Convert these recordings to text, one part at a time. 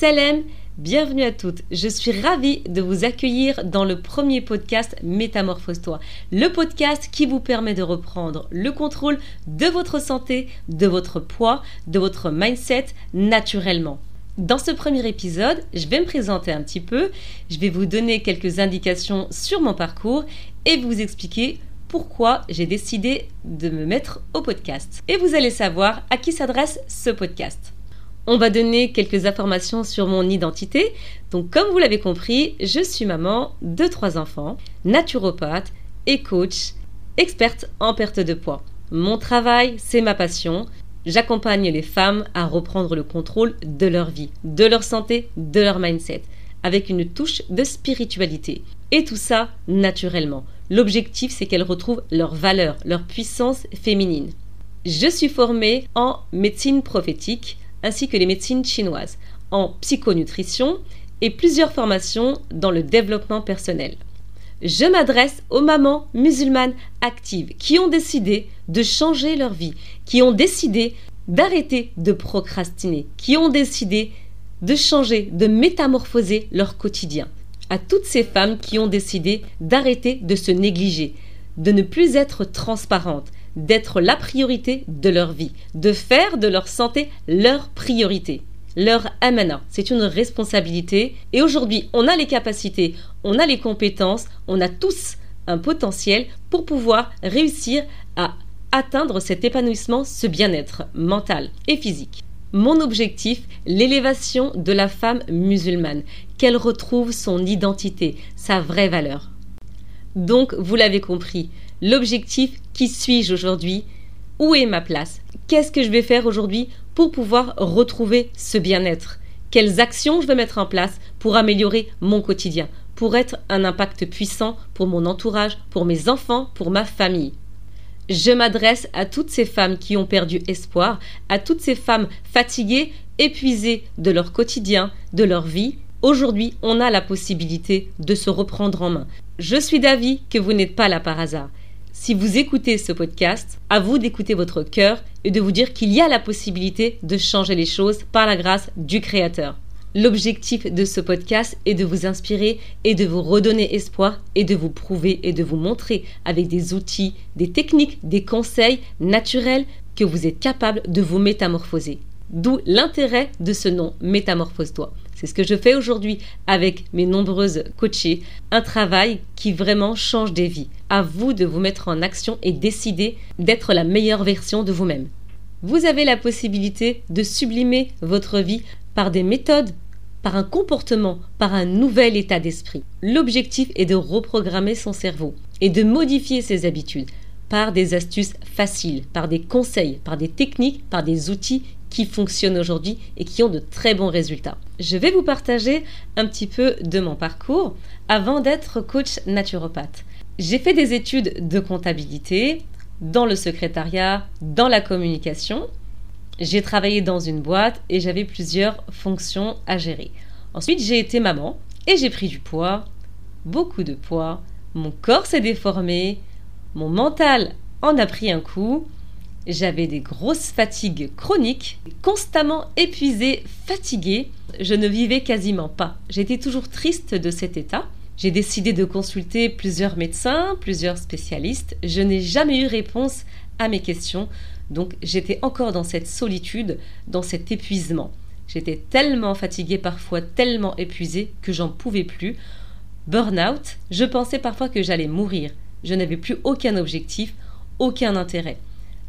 Salam, bienvenue à toutes. Je suis ravie de vous accueillir dans le premier podcast Métamorphose-toi, le podcast qui vous permet de reprendre le contrôle de votre santé, de votre poids, de votre mindset naturellement. Dans ce premier épisode, je vais me présenter un petit peu, je vais vous donner quelques indications sur mon parcours et vous expliquer pourquoi j'ai décidé de me mettre au podcast. Et vous allez savoir à qui s'adresse ce podcast. On va donner quelques informations sur mon identité. Donc comme vous l'avez compris, je suis maman de trois enfants, naturopathe et coach, experte en perte de poids. Mon travail, c'est ma passion. J'accompagne les femmes à reprendre le contrôle de leur vie, de leur santé, de leur mindset, avec une touche de spiritualité. Et tout ça naturellement. L'objectif, c'est qu'elles retrouvent leur valeur, leur puissance féminine. Je suis formée en médecine prophétique, ainsi que les médecines chinoises, en psychonutrition et plusieurs formations dans le développement personnel. Je m'adresse aux mamans musulmanes actives qui ont décidé de changer leur vie, qui ont décidé d'arrêter de procrastiner, qui ont décidé de changer, de métamorphoser leur quotidien. À toutes ces femmes qui ont décidé d'arrêter de se négliger, de ne plus être transparentes, d'être la priorité de leur vie, de faire de leur santé leur priorité, leur amana. C'est une responsabilité et aujourd'hui on a les capacités, on a les compétences, on a tous un potentiel pour pouvoir réussir à atteindre cet épanouissement, ce bien-être mental et physique. Mon objectif, l'élévation de la femme musulmane, qu'elle retrouve son identité, sa vraie valeur. Donc, vous l'avez compris, l'objectif, qui suis-je aujourd'hui? Où est ma place? Qu'est-ce que je vais faire aujourd'hui pour pouvoir retrouver ce bien-être? Quelles actions je vais mettre en place pour améliorer mon quotidien, pour être un impact puissant pour mon entourage, pour mes enfants, pour ma famille? Je m'adresse à toutes ces femmes qui ont perdu espoir, à toutes ces femmes fatiguées, épuisées de leur quotidien, de leur vie. Aujourd'hui, on a la possibilité de se reprendre en main. Je suis d'avis que vous n'êtes pas là par hasard. Si vous écoutez ce podcast, à vous d'écouter votre cœur et de vous dire qu'il y a la possibilité de changer les choses par la grâce du Créateur. L'objectif de ce podcast est de vous inspirer et de vous redonner espoir et de vous prouver et de vous montrer avec des outils, des techniques, des conseils naturels que vous êtes capable de vous métamorphoser. D'où l'intérêt de ce nom, Métamorphose-toi. C'est ce que je fais aujourd'hui avec mes nombreuses coachées, un travail qui vraiment change des vies. À vous de vous mettre en action et décider d'être la meilleure version de vous-même. Vous avez la possibilité de sublimer votre vie par des méthodes, par un comportement, par un nouvel état d'esprit. L'objectif est de reprogrammer son cerveau et de modifier ses habitudes par des astuces faciles, par des conseils, par des techniques, par des outils qui fonctionnent aujourd'hui et qui ont de très bons résultats. Je vais vous partager un petit peu de mon parcours avant d'être coach naturopathe. J'ai fait des études de comptabilité dans le secrétariat, dans la communication. J'ai travaillé dans une boîte et j'avais plusieurs fonctions à gérer. Ensuite, j'ai été maman et j'ai pris du poids, beaucoup de poids. Mon corps s'est déformé, mon mental en a pris un coup j'avais des grosses fatigues chroniques, constamment épuisée, fatiguée. Je ne vivais quasiment pas. J'étais toujours triste de cet état. J'ai décidé de consulter plusieurs médecins, plusieurs spécialistes. Je n'ai jamais eu réponse à mes questions. Donc j'étais encore dans cette solitude, dans cet épuisement. J'étais tellement fatiguée parfois, tellement épuisée que j'en pouvais plus. Burnout, je pensais parfois que j'allais mourir. Je n'avais plus aucun objectif, aucun intérêt.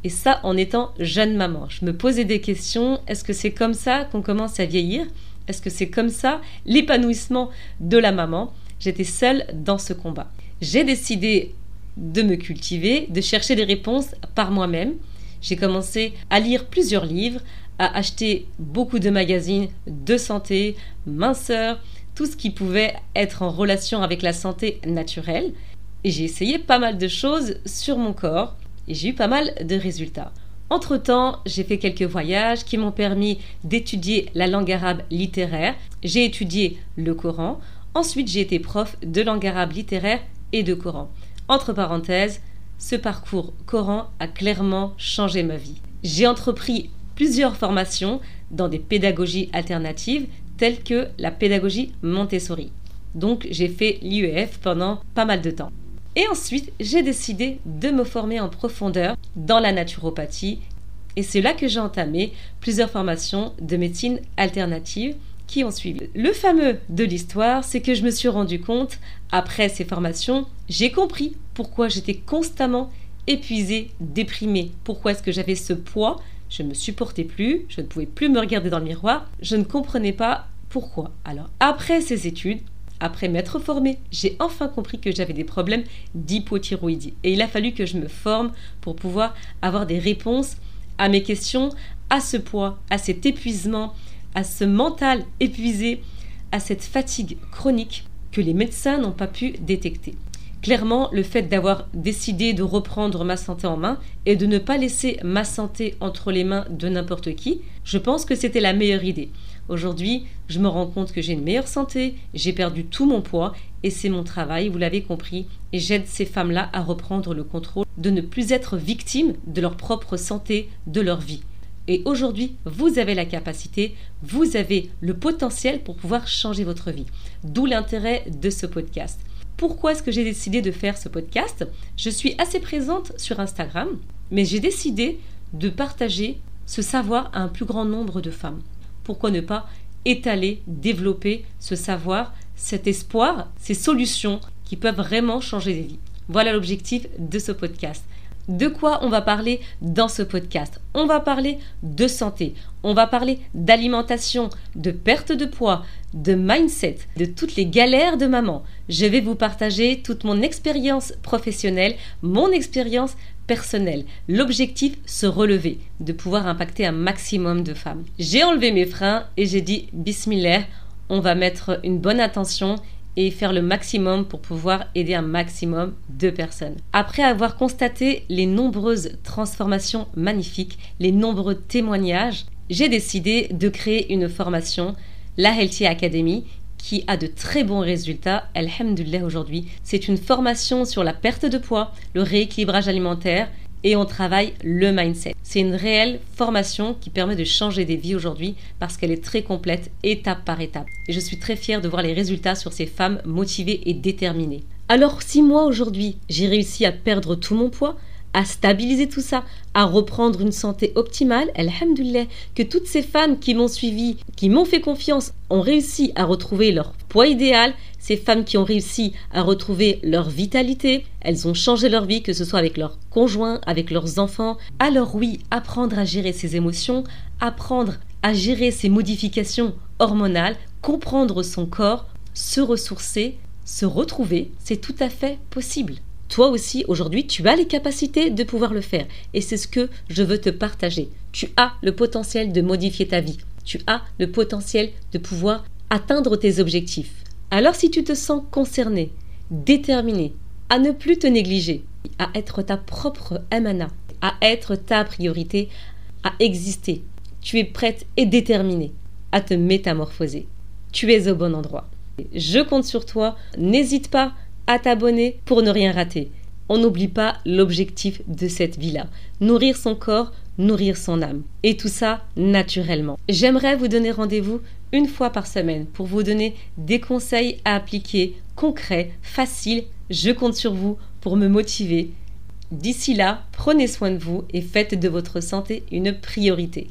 Et ça en étant jeune maman. Je me posais des questions. Est-ce que c'est comme ça qu'on commence à vieillir? Est-ce que c'est comme ça l'épanouissement de la maman? J'étais seule dans ce combat. J'ai décidé de me cultiver, de chercher des réponses par moi-même. J'ai commencé à lire plusieurs livres, à acheter beaucoup de magazines de santé, minceur, tout ce qui pouvait être en relation avec la santé naturelle. Et j'ai essayé pas mal de choses sur mon corps, j'ai eu pas mal de résultats. Entre-temps, j'ai fait quelques voyages qui m'ont permis d'étudier la langue arabe littéraire. J'ai étudié le Coran. Ensuite, j'ai été prof de langue arabe littéraire et de Coran. Entre parenthèses, ce parcours Coran a clairement changé ma vie. J'ai entrepris plusieurs formations dans des pédagogies alternatives telles que la pédagogie Montessori. Donc j'ai fait l'IEF pendant pas mal de temps. Et ensuite, j'ai décidé de me former en profondeur dans la naturopathie. Et c'est là que j'ai entamé plusieurs formations de médecine alternative qui ont suivi. Le fameux de l'histoire, c'est que je me suis rendu compte, après ces formations, j'ai compris pourquoi j'étais constamment épuisée, déprimée, pourquoi est-ce que j'avais ce poids, je ne me supportais plus, je ne pouvais plus me regarder dans le miroir, je ne comprenais pas pourquoi. Alors, après ces études, après m'être formée, j'ai enfin compris que j'avais des problèmes d'hypothyroïdie. Et il a fallu que je me forme pour pouvoir avoir des réponses à mes questions, à ce poids, à cet épuisement, à ce mental épuisé, à cette fatigue chronique que les médecins n'ont pas pu détecter. Clairement, le fait d'avoir décidé de reprendre ma santé en main et de ne pas laisser ma santé entre les mains de n'importe qui, je pense que c'était la meilleure idée. Aujourd'hui, je me rends compte que j'ai une meilleure santé, j'ai perdu tout mon poids et c'est mon travail, vous l'avez compris, et j'aide ces femmes-là à reprendre le contrôle, de ne plus être victimes de leur propre santé, de leur vie. Et aujourd'hui, vous avez la capacité, vous avez le potentiel pour pouvoir changer votre vie. D'où l'intérêt de ce podcast. Pourquoi est-ce que j'ai décidé de faire ce podcast? Je suis assez présente sur Instagram, mais j'ai décidé de partager ce savoir à un plus grand nombre de femmes pourquoi ne pas étaler, développer ce savoir, cet espoir, ces solutions qui peuvent vraiment changer des vies. Voilà l'objectif de ce podcast. De quoi on va parler dans ce podcast? On va parler de santé, on va parler d'alimentation, de perte de poids, de mindset, de toutes les galères de maman. Je vais vous partager toute mon expérience professionnelle, mon expérience personnel. L'objectif, se relever, de pouvoir impacter un maximum de femmes. J'ai enlevé mes freins et j'ai dit Bismillah, on va mettre une bonne attention et faire le maximum pour pouvoir aider un maximum de personnes. Après avoir constaté les nombreuses transformations magnifiques, les nombreux témoignages, j'ai décidé de créer une formation, la Healthy Academy, qui a de très bons résultats, alhamdulillah aujourd'hui. C'est une formation sur la perte de poids, le rééquilibrage alimentaire et on travaille le mindset. C'est une réelle formation qui permet de changer des vies aujourd'hui parce qu'elle est très complète étape par étape. Et je suis très fière de voir les résultats sur ces femmes motivées et déterminées. Alors si moi aujourd'hui j'ai réussi à perdre tout mon poids, à stabiliser tout ça, à reprendre une santé optimale, alhamdoulilah, que toutes ces femmes qui m'ont suivi, qui m'ont fait confiance, ont réussi à retrouver leur poids idéal, ces femmes qui ont réussi à retrouver leur vitalité, elles ont changé leur vie, que ce soit avec leurs conjoints, avec leurs enfants. Alors oui, apprendre à gérer ses émotions, apprendre à gérer ses modifications hormonales, comprendre son corps, se ressourcer, se retrouver, c'est tout à fait possible. Toi aussi, aujourd'hui, tu as les capacités de pouvoir le faire. Et c'est ce que je veux te partager. Tu as le potentiel de modifier ta vie. Tu as le potentiel de pouvoir atteindre tes objectifs. Alors si tu te sens concerné, déterminé, à ne plus te négliger, à être ta propre amana, à être ta priorité, à exister, tu es prête et déterminée à te métamorphoser. Tu es au bon endroit. Je compte sur toi. N'hésite pas à t'abonner pour ne rien rater. On n'oublie pas l'objectif de cette vie-là. Nourrir son corps, nourrir son âme. Et tout ça naturellement. J'aimerais vous donner rendez-vous une fois par semaine pour vous donner des conseils à appliquer, concrets, faciles. Je compte sur vous pour me motiver. D'ici là, prenez soin de vous et faites de votre santé une priorité.